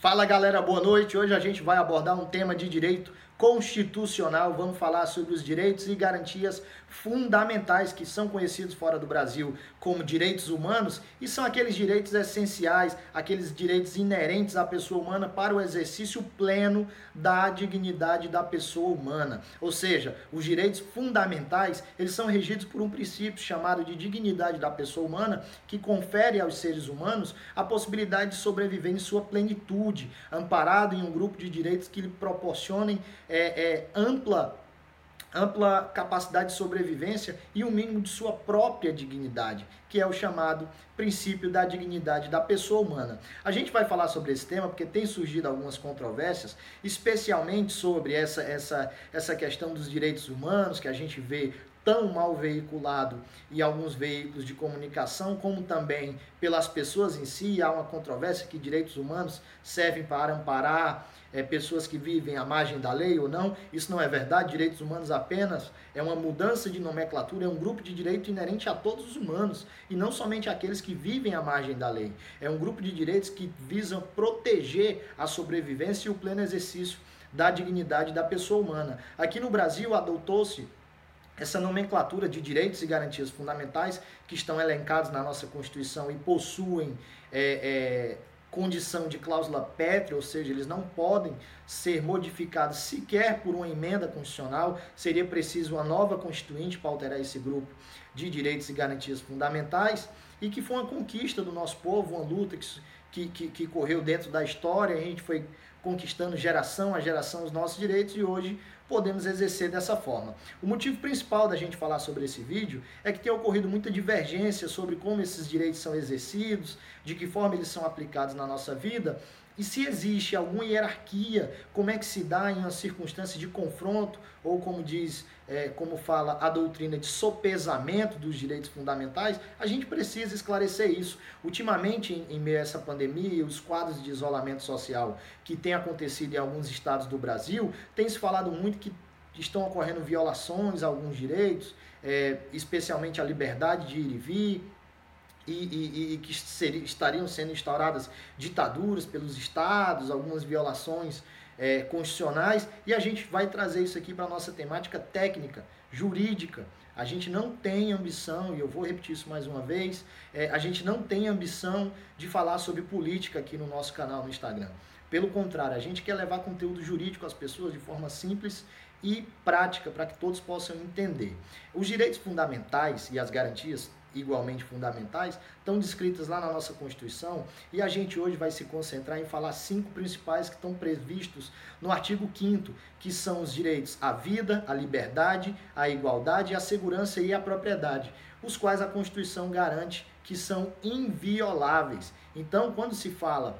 Fala galera, boa noite. Hoje a gente vai abordar um tema de direito constitucional. Vamos falar sobre os direitos e garantias fundamentais que são conhecidos fora do Brasil como direitos humanos e são aqueles direitos essenciais, aqueles direitos inerentes à pessoa humana para o exercício pleno da dignidade da pessoa humana. Ou seja, os direitos fundamentais, eles são regidos por um princípio chamado de dignidade da pessoa humana, que confere aos seres humanos a possibilidade de sobreviver em sua plenitude, amparado em um grupo de direitos que lhe proporcionem é, é, ampla ampla capacidade de sobrevivência e o um mínimo de sua própria dignidade, que é o chamado princípio da dignidade da pessoa humana. A gente vai falar sobre esse tema porque tem surgido algumas controvérsias, especialmente sobre essa, essa, essa questão dos direitos humanos, que a gente vê tão mal veiculado em alguns veículos de comunicação, como também pelas pessoas em si. Há uma controvérsia que direitos humanos servem para amparar é, pessoas que vivem à margem da lei ou não. Isso não é verdade. Direitos humanos apenas é uma mudança de nomenclatura, é um grupo de direito inerente a todos os humanos e não somente aqueles que vivem à margem da lei. É um grupo de direitos que visam proteger a sobrevivência e o pleno exercício da dignidade da pessoa humana. Aqui no Brasil adotou-se essa nomenclatura de direitos e garantias fundamentais que estão elencados na nossa Constituição e possuem é, é, condição de cláusula pétrea, ou seja, eles não podem ser modificados sequer por uma emenda constitucional, seria preciso uma nova constituinte para alterar esse grupo de direitos e garantias fundamentais, e que foi uma conquista do nosso povo, uma luta que, que, que, que correu dentro da história, a gente foi conquistando geração a geração os nossos direitos e hoje podemos exercer dessa forma. O motivo principal da gente falar sobre esse vídeo é que tem ocorrido muita divergência sobre como esses direitos são exercidos, de que forma eles são aplicados na nossa vida e se existe alguma hierarquia, como é que se dá em uma circunstância de confronto, ou como diz, é, como fala a doutrina de sopesamento dos direitos fundamentais, a gente precisa esclarecer isso. Ultimamente, em, em meio a essa pandemia, os quadros de isolamento social que tem acontecido em alguns estados do Brasil, tem se falado muito que estão ocorrendo violações a alguns direitos, é, especialmente a liberdade de ir e vir, e, e, e que estariam sendo instauradas ditaduras pelos estados, algumas violações é, constitucionais, e a gente vai trazer isso aqui para a nossa temática técnica, jurídica. A gente não tem ambição, e eu vou repetir isso mais uma vez, é, a gente não tem ambição de falar sobre política aqui no nosso canal no Instagram. Pelo contrário, a gente quer levar conteúdo jurídico às pessoas de forma simples e prática para que todos possam entender. Os direitos fundamentais e as garantias igualmente fundamentais, estão descritas lá na nossa Constituição e a gente hoje vai se concentrar em falar cinco principais que estão previstos no artigo 5 que são os direitos à vida, à liberdade, à igualdade, à segurança e à propriedade, os quais a Constituição garante que são invioláveis. Então, quando se fala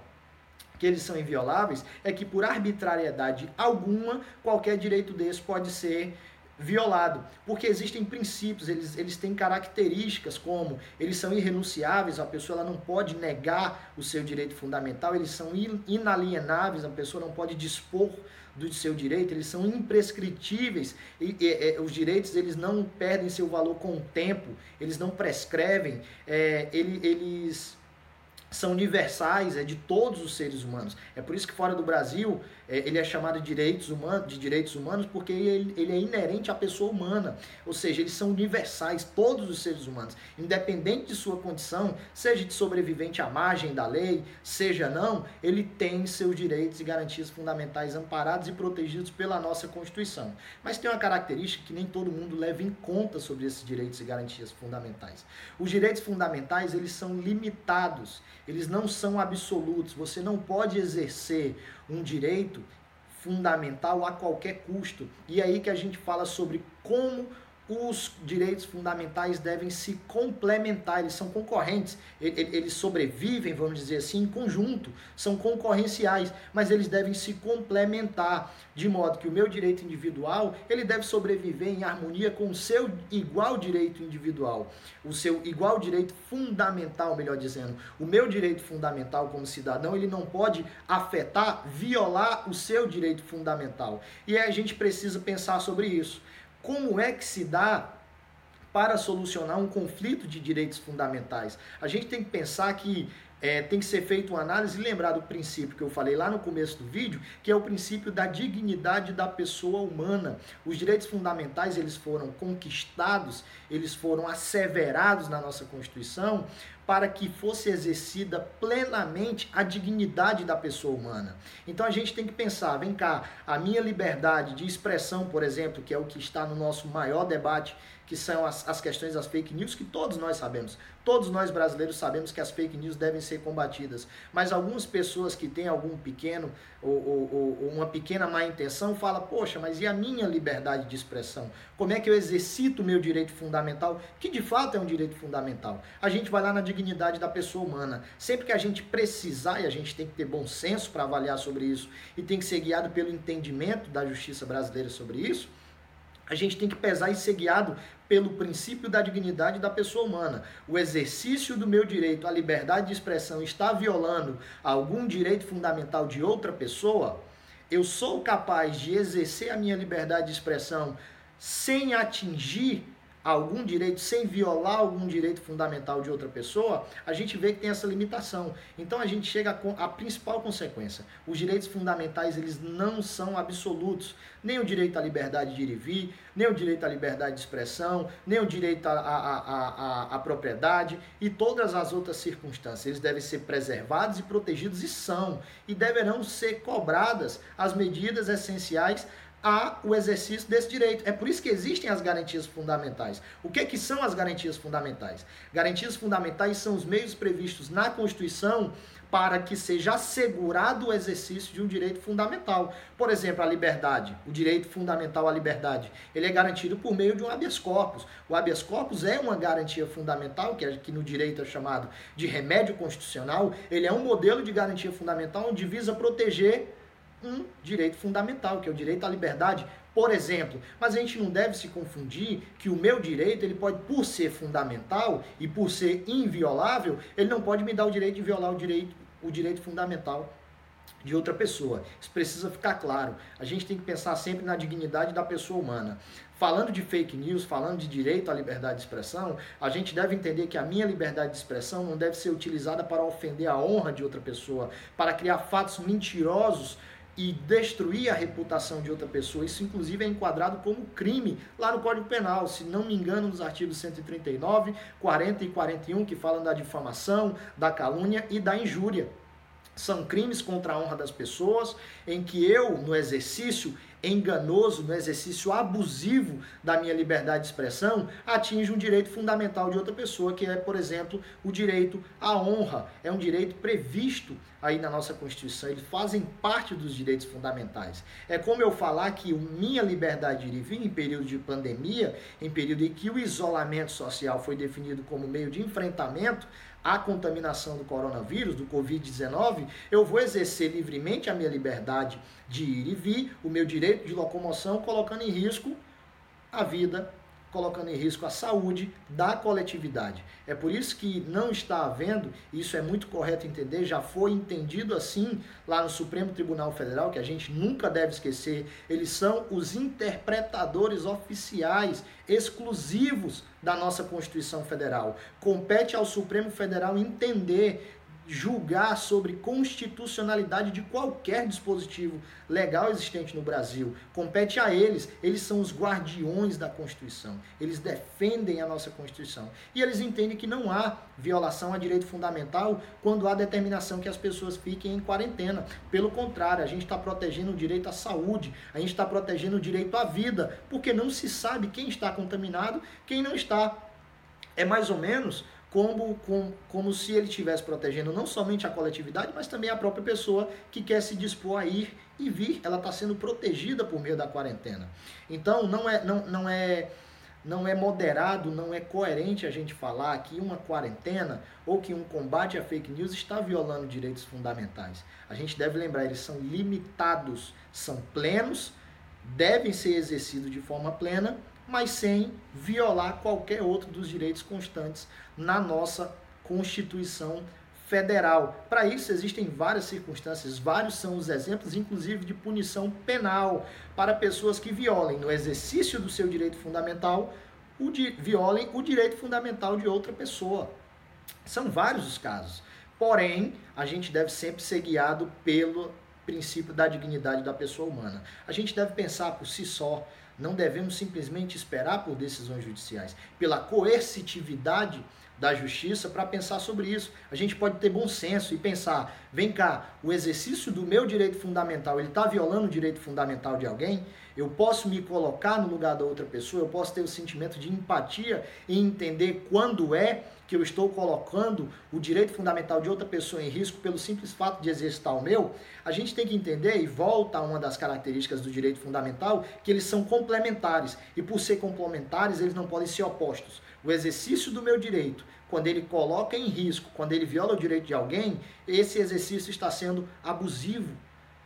que eles são invioláveis, é que por arbitrariedade alguma, qualquer direito desse pode ser violado, porque existem princípios, eles, eles têm características como eles são irrenunciáveis, a pessoa ela não pode negar o seu direito fundamental, eles são inalienáveis, a pessoa não pode dispor do seu direito, eles são imprescritíveis e, e, e os direitos eles não perdem seu valor com o tempo, eles não prescrevem, é, ele, eles são universais, é de todos os seres humanos. É por isso que fora do Brasil é, ele é chamado de direitos, humanos, de direitos humanos porque ele, ele é inerente à pessoa humana. Ou seja, eles são universais, todos os seres humanos, independente de sua condição, seja de sobrevivente à margem da lei, seja não, ele tem seus direitos e garantias fundamentais amparados e protegidos pela nossa Constituição. Mas tem uma característica que nem todo mundo leva em conta sobre esses direitos e garantias fundamentais. Os direitos fundamentais, eles são limitados eles não são absolutos. Você não pode exercer um direito fundamental a qualquer custo. E é aí que a gente fala sobre como os direitos fundamentais devem se complementar, eles são concorrentes, eles sobrevivem, vamos dizer assim, em conjunto, são concorrenciais, mas eles devem se complementar, de modo que o meu direito individual, ele deve sobreviver em harmonia com o seu igual direito individual, o seu igual direito fundamental, melhor dizendo. O meu direito fundamental como cidadão, ele não pode afetar, violar o seu direito fundamental. E a gente precisa pensar sobre isso. Como é que se dá para solucionar um conflito de direitos fundamentais? A gente tem que pensar que é, tem que ser feita uma análise e lembrar do princípio que eu falei lá no começo do vídeo, que é o princípio da dignidade da pessoa humana. Os direitos fundamentais eles foram conquistados, eles foram asseverados na nossa Constituição para que fosse exercida plenamente a dignidade da pessoa humana. Então a gente tem que pensar, vem cá, a minha liberdade de expressão, por exemplo, que é o que está no nosso maior debate que são as, as questões das fake news, que todos nós sabemos. Todos nós brasileiros sabemos que as fake news devem ser combatidas. Mas algumas pessoas que têm algum pequeno ou, ou, ou uma pequena má intenção falam, poxa, mas e a minha liberdade de expressão? Como é que eu exercito o meu direito fundamental, que de fato é um direito fundamental? A gente vai lá na dignidade da pessoa humana. Sempre que a gente precisar, e a gente tem que ter bom senso para avaliar sobre isso, e tem que ser guiado pelo entendimento da justiça brasileira sobre isso, a gente tem que pesar e ser guiado pelo princípio da dignidade da pessoa humana. O exercício do meu direito à liberdade de expressão está violando algum direito fundamental de outra pessoa, eu sou capaz de exercer a minha liberdade de expressão sem atingir algum direito sem violar algum direito fundamental de outra pessoa, a gente vê que tem essa limitação. Então a gente chega à principal consequência. Os direitos fundamentais, eles não são absolutos. Nem o direito à liberdade de ir e vir, nem o direito à liberdade de expressão, nem o direito à, à, à, à propriedade e todas as outras circunstâncias. Eles devem ser preservados e protegidos e são. E deverão ser cobradas as medidas essenciais a o exercício desse direito. É por isso que existem as garantias fundamentais. O que, que são as garantias fundamentais? Garantias fundamentais são os meios previstos na Constituição para que seja assegurado o exercício de um direito fundamental. Por exemplo, a liberdade, o direito fundamental à liberdade, ele é garantido por meio de um habeas corpus. O habeas corpus é uma garantia fundamental, que, é, que no direito é chamado de remédio constitucional, ele é um modelo de garantia fundamental onde visa proteger um direito fundamental, que é o direito à liberdade, por exemplo. Mas a gente não deve se confundir que o meu direito, ele pode, por ser fundamental e por ser inviolável, ele não pode me dar o direito de violar o direito, o direito fundamental de outra pessoa. Isso precisa ficar claro. A gente tem que pensar sempre na dignidade da pessoa humana. Falando de fake news, falando de direito à liberdade de expressão, a gente deve entender que a minha liberdade de expressão não deve ser utilizada para ofender a honra de outra pessoa, para criar fatos mentirosos e destruir a reputação de outra pessoa. Isso, inclusive, é enquadrado como crime lá no Código Penal, se não me engano, nos artigos 139, 40 e 41, que falam da difamação, da calúnia e da injúria. São crimes contra a honra das pessoas, em que eu, no exercício, enganoso, no exercício abusivo da minha liberdade de expressão, atinge um direito fundamental de outra pessoa, que é, por exemplo, o direito à honra. É um direito previsto aí na nossa Constituição, eles fazem parte dos direitos fundamentais. É como eu falar que minha liberdade de ir e vir em período de pandemia, em período em que o isolamento social foi definido como meio de enfrentamento à contaminação do coronavírus, do Covid-19, eu vou exercer livremente a minha liberdade de ir e vir, o meu direito de locomoção, colocando em risco a vida colocando em risco a saúde da coletividade. É por isso que não está havendo, isso é muito correto entender, já foi entendido assim lá no Supremo Tribunal Federal, que a gente nunca deve esquecer, eles são os interpretadores oficiais exclusivos da nossa Constituição Federal. Compete ao Supremo Federal entender julgar sobre constitucionalidade de qualquer dispositivo legal existente no Brasil. Compete a eles, eles são os guardiões da Constituição. Eles defendem a nossa Constituição. E eles entendem que não há violação a direito fundamental quando há determinação que as pessoas fiquem em quarentena. Pelo contrário, a gente está protegendo o direito à saúde, a gente está protegendo o direito à vida, porque não se sabe quem está contaminado, quem não está. É mais ou menos como, como, como se ele estivesse protegendo não somente a coletividade, mas também a própria pessoa que quer se dispor a ir e vir. Ela está sendo protegida por meio da quarentena. Então, não é, não, não, é, não é moderado, não é coerente a gente falar que uma quarentena ou que um combate à fake news está violando direitos fundamentais. A gente deve lembrar, eles são limitados, são plenos, devem ser exercidos de forma plena mas sem violar qualquer outro dos direitos constantes na nossa Constituição Federal. Para isso existem várias circunstâncias, vários são os exemplos, inclusive de punição penal para pessoas que violem no exercício do seu direito fundamental, o violem o direito fundamental de outra pessoa. São vários os casos. Porém, a gente deve sempre ser guiado pelo princípio da dignidade da pessoa humana. A gente deve pensar por si só, não devemos simplesmente esperar por decisões judiciais, pela coercitividade da justiça para pensar sobre isso. A gente pode ter bom senso e pensar, vem cá, o exercício do meu direito fundamental, ele está violando o direito fundamental de alguém? Eu posso me colocar no lugar da outra pessoa, eu posso ter o sentimento de empatia e entender quando é que eu estou colocando o direito fundamental de outra pessoa em risco pelo simples fato de exercitar o meu, a gente tem que entender, e volta a uma das características do direito fundamental, que eles são complementares. E por ser complementares, eles não podem ser opostos. O exercício do meu direito, quando ele coloca em risco, quando ele viola o direito de alguém, esse exercício está sendo abusivo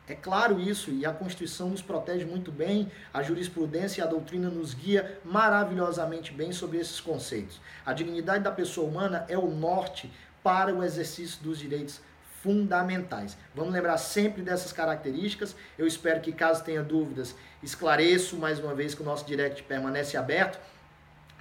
é claro isso, e a Constituição nos protege muito bem, a jurisprudência e a doutrina nos guia maravilhosamente bem sobre esses conceitos. A dignidade da pessoa humana é o norte para o exercício dos direitos fundamentais. Vamos lembrar sempre dessas características. Eu espero que, caso tenha dúvidas, esclareço mais uma vez que o nosso direct permanece aberto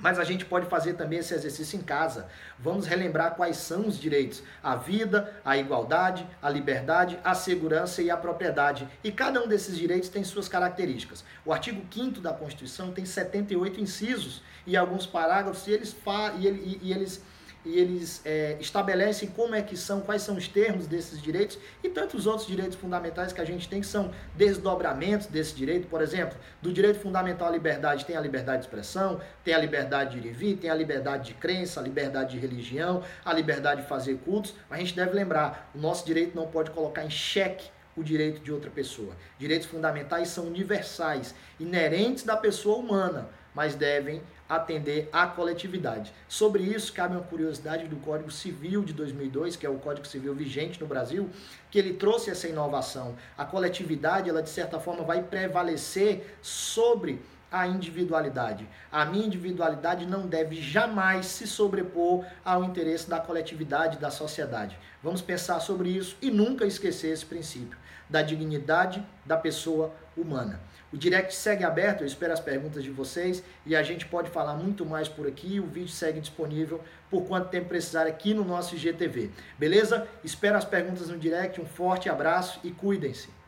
mas a gente pode fazer também esse exercício em casa. Vamos relembrar quais são os direitos: a vida, a igualdade, a liberdade, a segurança e a propriedade. E cada um desses direitos tem suas características. O artigo 5 da Constituição tem 78 incisos e alguns parágrafos, e eles, e, e eles e eles é, estabelecem como é que são, quais são os termos desses direitos e tantos outros direitos fundamentais que a gente tem, que são desdobramentos desse direito. Por exemplo, do direito fundamental à liberdade tem a liberdade de expressão, tem a liberdade de ir e vir, tem a liberdade de crença, a liberdade de religião, a liberdade de fazer cultos. A gente deve lembrar, o nosso direito não pode colocar em xeque o direito de outra pessoa. Direitos fundamentais são universais, inerentes da pessoa humana mas devem atender à coletividade. Sobre isso, cabe uma curiosidade do Código Civil de 2002, que é o Código Civil vigente no Brasil, que ele trouxe essa inovação. A coletividade, ela de certa forma vai prevalecer sobre a individualidade. A minha individualidade não deve jamais se sobrepor ao interesse da coletividade, da sociedade. Vamos pensar sobre isso e nunca esquecer esse princípio da dignidade da pessoa humana. O direct segue aberto, eu espero as perguntas de vocês e a gente pode falar muito mais por aqui. O vídeo segue disponível por quanto tempo precisar aqui no nosso IGTV. Beleza? Espero as perguntas no direct. Um forte abraço e cuidem-se.